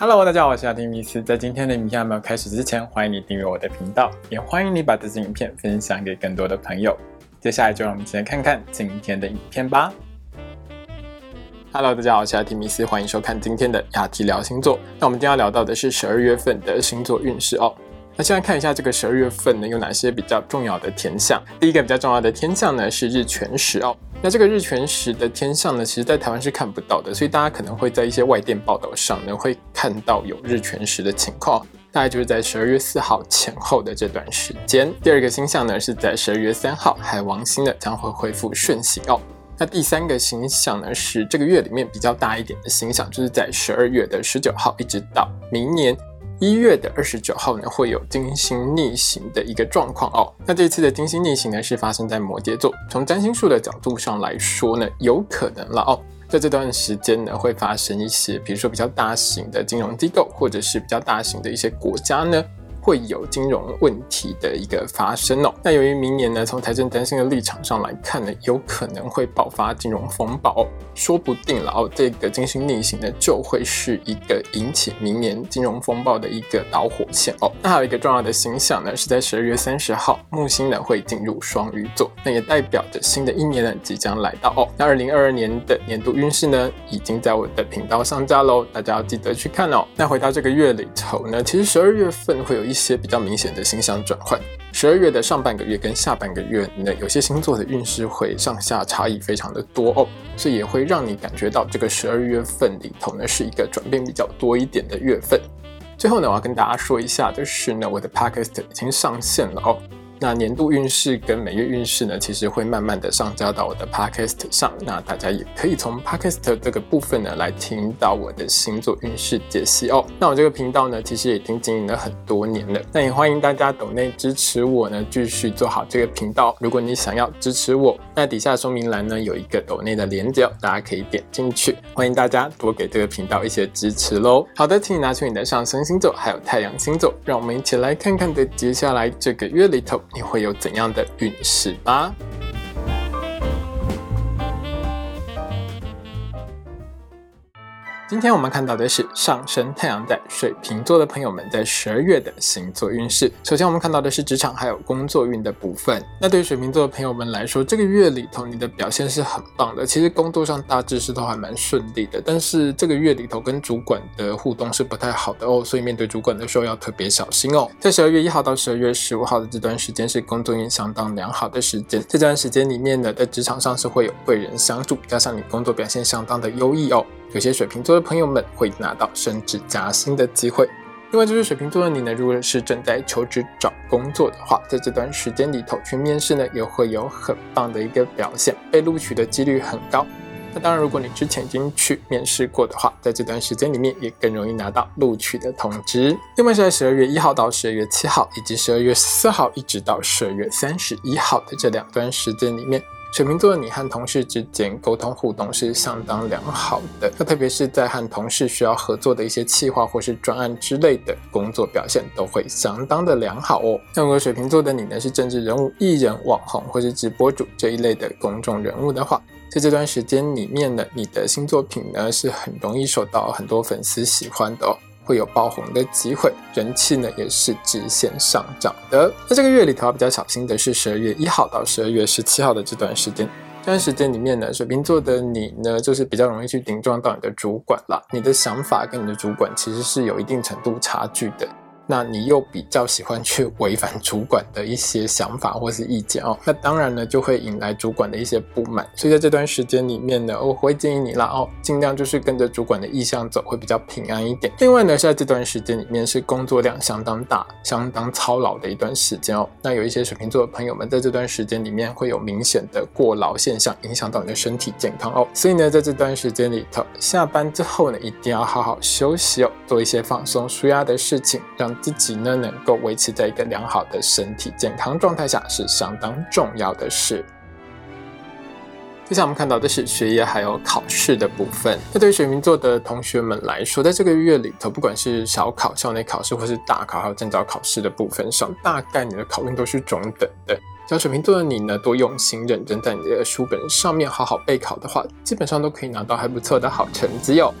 Hello，大家好，我是阿丁米斯。在今天的影片还没有开始之前，欢迎你订阅我的频道，也欢迎你把这支影片分享给更多的朋友。接下来就让我们一起来看看今天的影片吧。Hello，大家好，我是阿提米斯，欢迎收看今天的亚提聊星座。那我们今天要聊到的是十二月份的星座运势哦。那先来看一下这个十二月份呢，有哪些比较重要的天象？第一个比较重要的天象呢是日全食哦。那这个日全食的天象呢，其实在台湾是看不到的，所以大家可能会在一些外电报道上呢，会看到有日全食的情况，大概就是在十二月四号前后的这段时间。第二个星象呢，是在十二月三号，海王星呢将会恢复顺行哦。那第三个星象呢，是这个月里面比较大一点的星象，就是在十二月的十九号，一直到明年。一月的二十九号呢，会有金星逆行的一个状况哦。那这次的金星逆行呢，是发生在摩羯座。从占星术的角度上来说呢，有可能了哦，在这段时间呢，会发生一些，比如说比较大型的金融机构，或者是比较大型的一些国家呢。会有金融问题的一个发生哦。那由于明年呢，从财政担心的立场上来看呢，有可能会爆发金融风暴，说不定了哦。这个金星逆行呢，就会是一个引起明年金融风暴的一个导火线哦。那还有一个重要的星象呢，是在十二月三十号，木星呢会进入双鱼座，那也代表着新的一年呢即将来到哦。那二零二二年的年度运势呢，已经在我的频道上架喽，大家要记得去看哦。那回到这个月里头呢，其实十二月份会有一。一些比较明显的星象转换，十二月的上半个月跟下半个月呢，有些星座的运势会上下差异非常的多哦，所以也会让你感觉到这个十二月份里头呢是一个转变比较多一点的月份。最后呢，我要跟大家说一下就是呢，我的 podcast 已经上线了哦。那年度运势跟每月运势呢，其实会慢慢的上交到我的 podcast 上。那大家也可以从 podcast 这个部分呢，来听到我的星座运势解析哦。那我这个频道呢，其实已经经营了很多年了。那也欢迎大家抖内支持我呢，继续做好这个频道。如果你想要支持我，那底下说明栏呢有一个抖内的连接，大家可以点进去。欢迎大家多给这个频道一些支持喽。好的，请你拿出你的上升星座还有太阳星座，让我们一起来看看的接下来这个月里头。你会有怎样的运势吧？今天我们看到的是上升太阳在水瓶座的朋友们在十二月的星座运势。首先，我们看到的是职场还有工作运的部分。那对于水瓶座的朋友们来说，这个月里头你的表现是很棒的。其实工作上大致是都还蛮顺利的，但是这个月里头跟主管的互动是不太好的哦，所以面对主管的时候要特别小心哦。在十二月一号到十二月十五号的这段时间是工作运相当良好的时间，这段时间里面呢，在职场上是会有贵人相助，加上你工作表现相当的优异哦。有些水瓶座的朋友们会拿到升职加薪的机会。另外，就是水瓶座的你呢，如果是正在求职找工作的话，在这段时间里头去面试呢，也会有很棒的一个表现，被录取的几率很高。那当然，如果你之前已经去面试过的话，在这段时间里面也更容易拿到录取的通知。另外是在十二月一号到十二月七号，以及十二月四号一直到十二月三十一号的这两段时间里面。水瓶座的你和同事之间沟通互动是相当良好的，那特别是在和同事需要合作的一些企划或是专案之类的工作表现都会相当的良好哦。那如果水瓶座的你呢是政治人物、艺人、网红或是直播主这一类的公众人物的话，在这段时间里面呢，你的新作品呢是很容易受到很多粉丝喜欢的哦。会有爆红的机会，人气呢也是直线上涨的。那这个月里头要比较小心的是十二月一号到十二月十七号的这段时间，这段时间里面呢，水瓶座的你呢，就是比较容易去顶撞到你的主管了。你的想法跟你的主管其实是有一定程度差距的。那你又比较喜欢去违反主管的一些想法或是意见哦，那当然呢就会引来主管的一些不满，所以在这段时间里面呢，我会建议你啦哦，尽量就是跟着主管的意向走，会比较平安一点。另外呢，在这段时间里面是工作量相当大、相当操劳的一段时间哦，那有一些水瓶座的朋友们在这段时间里面会有明显的过劳现象，影响到你的身体健康哦，所以呢，在这段时间里头，下班之后呢，一定要好好休息哦，做一些放松、舒压的事情，让。自己呢能够维持在一个良好的身体健康状态下是相当重要的事。接下来我们看到的是学业还有考试的部分。那对于水瓶座的同学们来说，在这个月里头，不管是小考、校内考试，或是大考还有证照考试的部分上，大概你的考运都是中等的。只要水瓶座的你呢多用心认真在你的书本上面好好备考的话，基本上都可以拿到还不错的好成绩哦。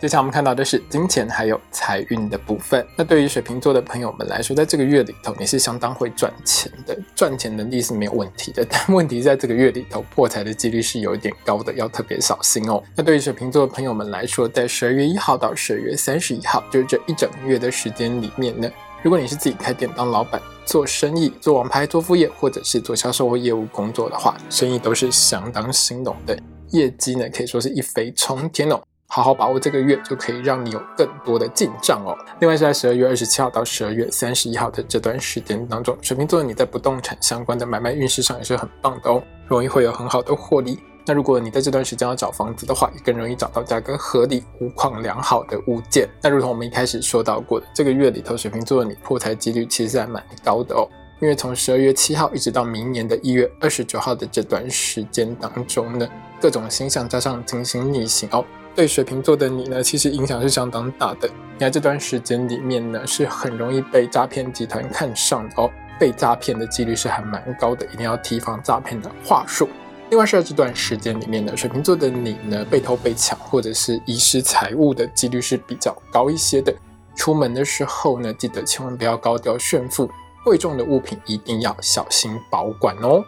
接下来我们看到的是金钱还有财运的部分。那对于水瓶座的朋友们来说，在这个月里头，你是相当会赚钱的，赚钱能力是没有问题的。但问题在这个月里头，破财的几率是有一点高的，要特别小心哦。那对于水瓶座的朋友们来说，在十二月一号到十二月三十一号，就是这一整个月的时间里面呢，如果你是自己开店当老板、做生意、做网拍、做副业，或者是做销售或业务工作的话，生意都是相当兴隆的，业绩呢可以说是一飞冲天哦。好好把握这个月，就可以让你有更多的进账哦。另外是在十二月二十七号到十二月三十一号的这段时间当中，水瓶座你在不动产相关的买卖运势上也是很棒的哦，容易会有很好的获利。那如果你在这段时间要找房子的话，也更容易找到价格合理、物况良好的物件。那如同我们一开始说到过的，这个月里头水瓶座的你破财几率其实还蛮高的哦，因为从十二月七号一直到明年的一月二十九号的这段时间当中呢，各种星象加上金星逆行哦。对水瓶座的你呢，其实影响是相当大的。你在这段时间里面呢，是很容易被诈骗集团看上的哦，被诈骗的几率是还蛮高的，一定要提防诈骗的话术。另外是在这段时间里面呢，水瓶座的你呢，被偷被抢或者是遗失财物的几率是比较高一些的。出门的时候呢，记得千万不要高调炫富，贵重的物品一定要小心保管哦。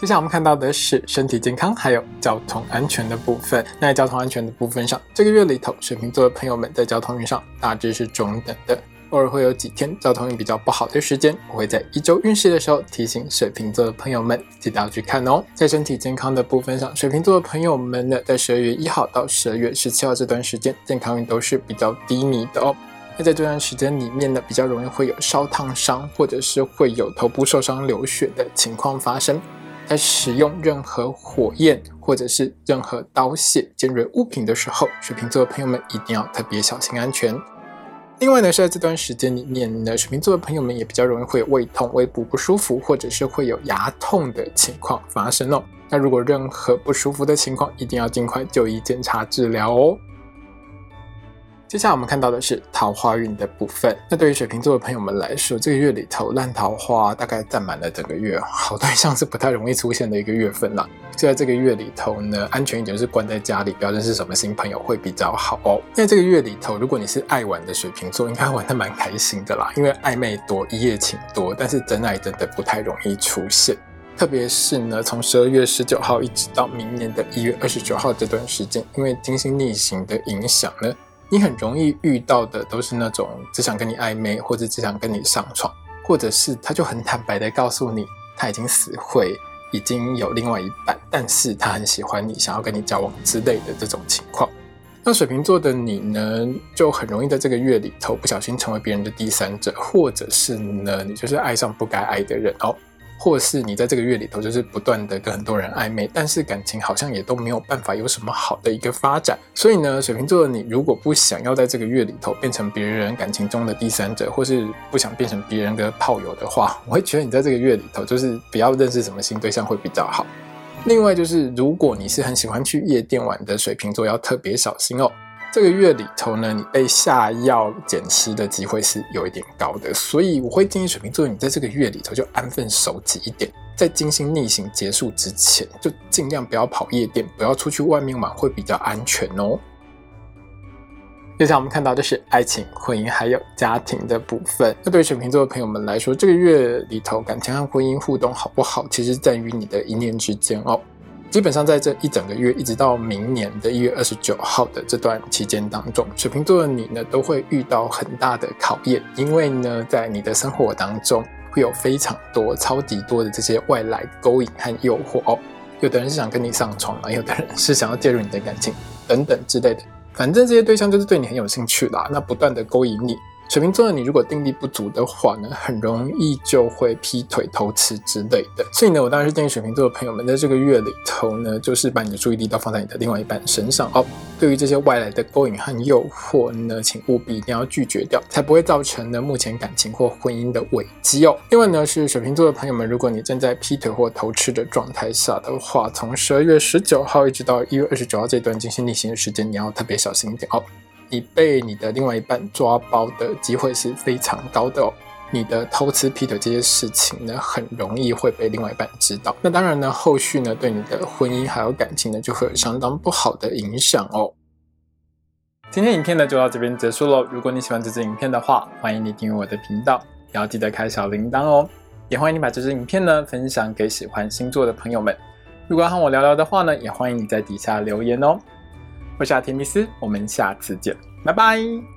接下来我们看到的是身体健康还有交通安全的部分。那在交通安全的部分上，这个月里头，水瓶座的朋友们在交通运上大致是中等的，偶尔会有几天交通运比较不好的时间。我会在一周运势的时候提醒水瓶座的朋友们，记得要去看哦。在身体健康的部分上，水瓶座的朋友们呢，在十二月一号到十二月十七号这段时间，健康运都是比较低迷的哦。那在这段时间里面呢，比较容易会有烧烫伤，或者是会有头部受伤流血的情况发生。在使用任何火焰或者是任何刀械尖锐物品的时候，水瓶座的朋友们一定要特别小心安全。另外呢，是在这段时间里面呢，水瓶座的朋友们也比较容易会有胃痛、胃部不舒服，或者是会有牙痛的情况发生哦。那如果任何不舒服的情况，一定要尽快就医检查治疗哦。接下来我们看到的是桃花运的部分。那对于水瓶座的朋友们来说，这个月里头烂桃花大概占满了整个月，好对象是不太容易出现的一个月份啦。就在这个月里头呢，安全一点是关在家里，不要认识什么新朋友会比较好哦。因为这个月里头，如果你是爱玩的水瓶座，应该玩的蛮开心的啦。因为暧昧多，一夜情多，但是真爱真的不太容易出现。特别是呢，从十二月十九号一直到明年的一月二十九号这段时间，因为金星逆行的影响呢。你很容易遇到的都是那种只想跟你暧昧，或者只想跟你上床，或者是他就很坦白的告诉你他已经死会，已经有另外一半，但是他很喜欢你，想要跟你交往之类的这种情况。那水瓶座的你呢，就很容易在这个月里头不小心成为别人的第三者，或者是呢，你就是爱上不该爱的人哦。或是你在这个月里头就是不断的跟很多人暧昧，但是感情好像也都没有办法有什么好的一个发展。所以呢，水瓶座的你如果不想要在这个月里头变成别人感情中的第三者，或是不想变成别人的炮友的话，我会觉得你在这个月里头就是不要认识什么新对象会比较好。另外就是，如果你是很喜欢去夜店玩的水瓶座，要特别小心哦。这个月里头呢，你被下药减湿的机会是有一点高的，所以我会建议水瓶座，你在这个月里头就安分守己一点，在金星逆行结束之前，就尽量不要跑夜店，不要出去外面玩，会比较安全哦。接下来我们看到的是爱情、婚姻还有家庭的部分。那对于水瓶座的朋友们来说，这个月里头感情和婚姻互动好不好，其实在于你的一念之间哦。基本上在这一整个月，一直到明年的一月二十九号的这段期间当中，水瓶座的你呢，都会遇到很大的考验，因为呢，在你的生活当中会有非常多、超级多的这些外来勾引和诱惑哦。有的人是想跟你上床啊，有的人是想要介入你的感情等等之类的，反正这些对象就是对你很有兴趣啦，那不断的勾引你。水瓶座的你，如果定力不足的话呢，很容易就会劈腿、偷吃之类的。所以呢，我当然是建议水瓶座的朋友们，在这个月里头呢，就是把你的注意力都放在你的另外一半身上哦。对于这些外来的勾引和诱惑呢，请务必一定要拒绝掉，才不会造成呢目前感情或婚姻的危机哦。另外呢，是水瓶座的朋友们，如果你正在劈腿或偷吃的状态下的话，从十二月十九号一直到一月二十九号这段金星逆行的时间，你要特别小心一点哦。你被你的另外一半抓包的机会是非常高的哦。你的偷吃劈腿这些事情呢，很容易会被另外一半知道。那当然呢，后续呢，对你的婚姻还有感情呢，就会有相当不好的影响哦。今天影片呢就到这边结束喽。如果你喜欢这支影片的话，欢迎你订阅我的频道，也要记得开小铃铛哦。也欢迎你把这支影片呢分享给喜欢星座的朋友们。如果要和我聊聊的话呢，也欢迎你在底下留言哦。我是阿田密斯我们下次见拜拜。